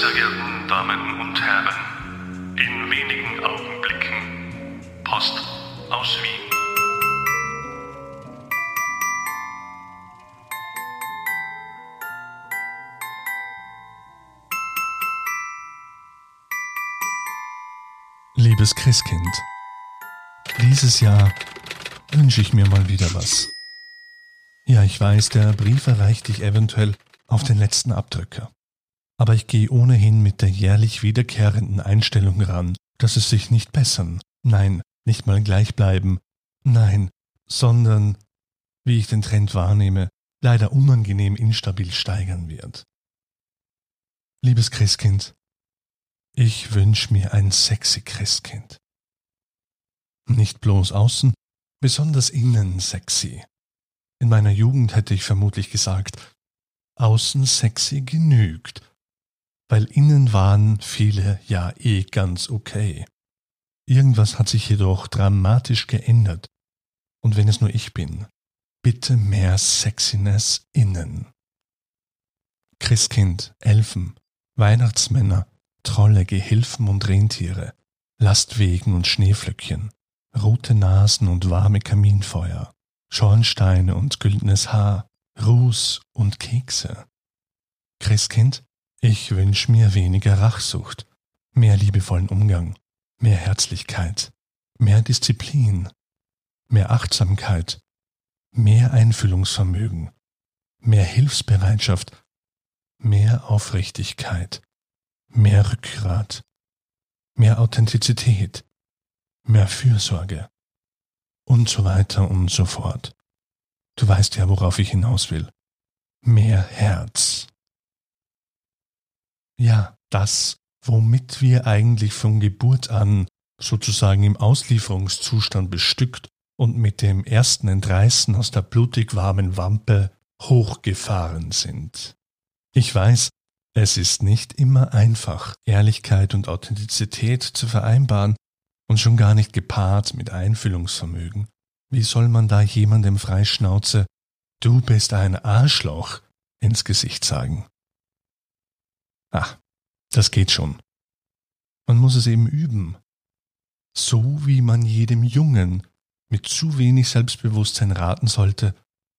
verehrten Damen und Herren, in wenigen Augenblicken Post aus Wien. Liebes Christkind, dieses Jahr wünsche ich mir mal wieder was. Ja, ich weiß, der Brief erreicht dich eventuell auf den letzten Abdrücker. Aber ich gehe ohnehin mit der jährlich wiederkehrenden Einstellung ran, dass es sich nicht bessern, nein, nicht mal gleich bleiben, nein, sondern, wie ich den Trend wahrnehme, leider unangenehm instabil steigern wird. Liebes Christkind, ich wünsch mir ein sexy Christkind. Nicht bloß außen, besonders innen sexy. In meiner Jugend hätte ich vermutlich gesagt, außen sexy genügt, weil innen waren viele ja eh ganz okay. Irgendwas hat sich jedoch dramatisch geändert, und wenn es nur ich bin, bitte mehr Sexiness innen. Christkind, Elfen, Weihnachtsmänner, Trolle, Gehilfen und Rentiere, Lastwegen und Schneeflöckchen, rote Nasen und warme Kaminfeuer, Schornsteine und güldenes Haar, Ruß und Kekse. Christkind, ich wünsch mir weniger Rachsucht, mehr liebevollen Umgang, mehr Herzlichkeit, mehr Disziplin, mehr Achtsamkeit, mehr Einfühlungsvermögen, mehr Hilfsbereitschaft, mehr Aufrichtigkeit, mehr Rückgrat, mehr Authentizität, mehr Fürsorge und so weiter und so fort. Du weißt ja, worauf ich hinaus will. Mehr Herz. Ja, das, womit wir eigentlich von Geburt an sozusagen im Auslieferungszustand bestückt und mit dem ersten Entreißen aus der blutig warmen Wampe hochgefahren sind. Ich weiß, es ist nicht immer einfach, Ehrlichkeit und Authentizität zu vereinbaren und schon gar nicht gepaart mit Einfühlungsvermögen. Wie soll man da jemandem freischnauze, du bist ein Arschloch, ins Gesicht sagen? Ach, das geht schon. Man muss es eben üben. So wie man jedem Jungen mit zu wenig Selbstbewusstsein raten sollte,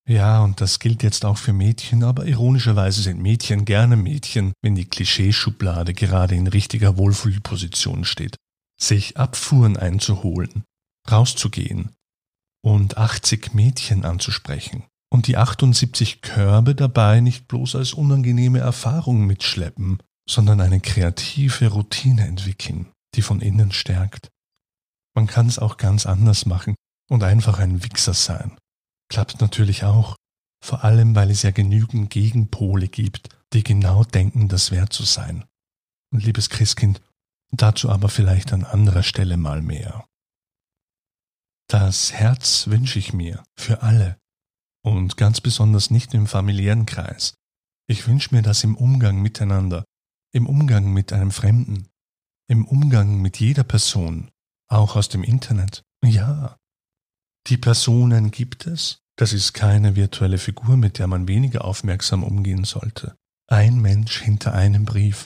ja, und das gilt jetzt auch für Mädchen, aber ironischerweise sind Mädchen gerne Mädchen, wenn die Klischeeschublade gerade in richtiger Wohlfühlposition steht. Sich Abfuhren einzuholen, rauszugehen und 80 Mädchen anzusprechen und die 78 Körbe dabei nicht bloß als unangenehme Erfahrung mitschleppen, sondern eine kreative Routine entwickeln, die von innen stärkt. Man kann es auch ganz anders machen und einfach ein Wichser sein klappt natürlich auch, vor allem weil es ja genügend Gegenpole gibt, die genau denken, das wert zu sein. Und liebes Christkind, dazu aber vielleicht an anderer Stelle mal mehr. Das Herz wünsche ich mir für alle und ganz besonders nicht im familiären Kreis. Ich wünsche mir das im Umgang miteinander, im Umgang mit einem Fremden, im Umgang mit jeder Person, auch aus dem Internet. Ja, die Personen gibt es. Das ist keine virtuelle Figur, mit der man weniger aufmerksam umgehen sollte. Ein Mensch hinter einem Brief.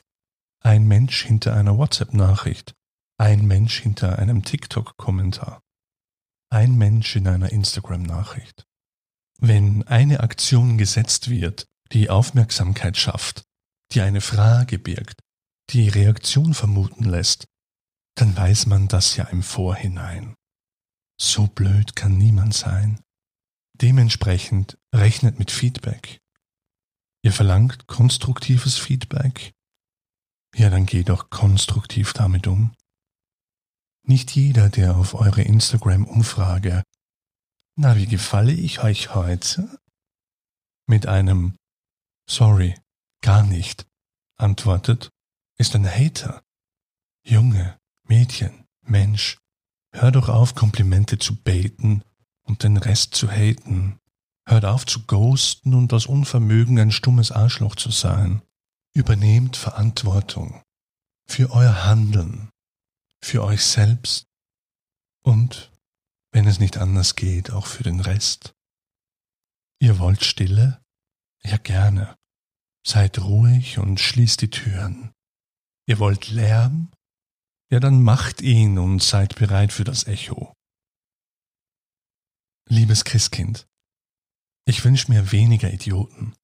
Ein Mensch hinter einer WhatsApp-Nachricht. Ein Mensch hinter einem TikTok-Kommentar. Ein Mensch in einer Instagram-Nachricht. Wenn eine Aktion gesetzt wird, die Aufmerksamkeit schafft, die eine Frage birgt, die Reaktion vermuten lässt, dann weiß man das ja im Vorhinein. So blöd kann niemand sein. Dementsprechend rechnet mit Feedback. Ihr verlangt konstruktives Feedback? Ja, dann geht doch konstruktiv damit um. Nicht jeder, der auf eure Instagram-Umfrage Na, wie gefalle ich euch heute? mit einem Sorry, gar nicht antwortet, ist ein Hater. Junge, Mädchen, Mensch, Hör doch auf, Komplimente zu baiten und den Rest zu haten. Hört auf zu ghosten und aus Unvermögen ein stummes Arschloch zu sein. Übernehmt Verantwortung für euer Handeln, für euch selbst und, wenn es nicht anders geht, auch für den Rest. Ihr wollt Stille? Ja gerne. Seid ruhig und schließt die Türen. Ihr wollt Lärm? Ja, dann macht ihn und seid bereit für das Echo. Liebes Christkind, ich wünsche mir weniger Idioten,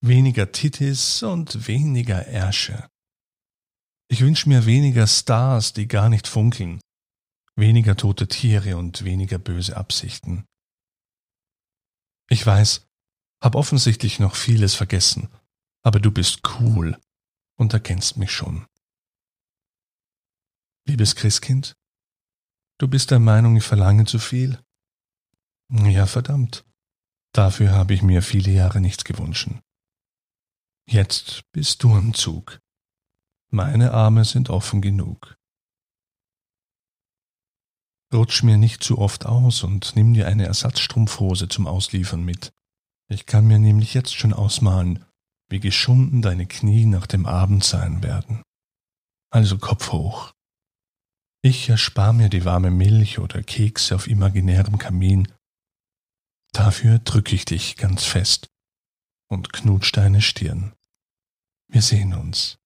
weniger Titis und weniger Ärsche. Ich wünsche mir weniger Stars, die gar nicht funkeln, weniger tote Tiere und weniger böse Absichten. Ich weiß, hab offensichtlich noch vieles vergessen, aber du bist cool und erkennst mich schon. Liebes Christkind, du bist der Meinung, ich verlange zu viel? Ja, verdammt. Dafür habe ich mir viele Jahre nichts gewünscht. Jetzt bist du am Zug. Meine Arme sind offen genug. Rutsch mir nicht zu oft aus und nimm dir eine Ersatzstrumpfhose zum Ausliefern mit. Ich kann mir nämlich jetzt schon ausmalen, wie geschunden deine Knie nach dem Abend sein werden. Also Kopf hoch. Ich erspar mir die warme Milch oder Kekse auf imaginärem Kamin. Dafür drück ich dich ganz fest und knutsch deine Stirn. Wir sehen uns.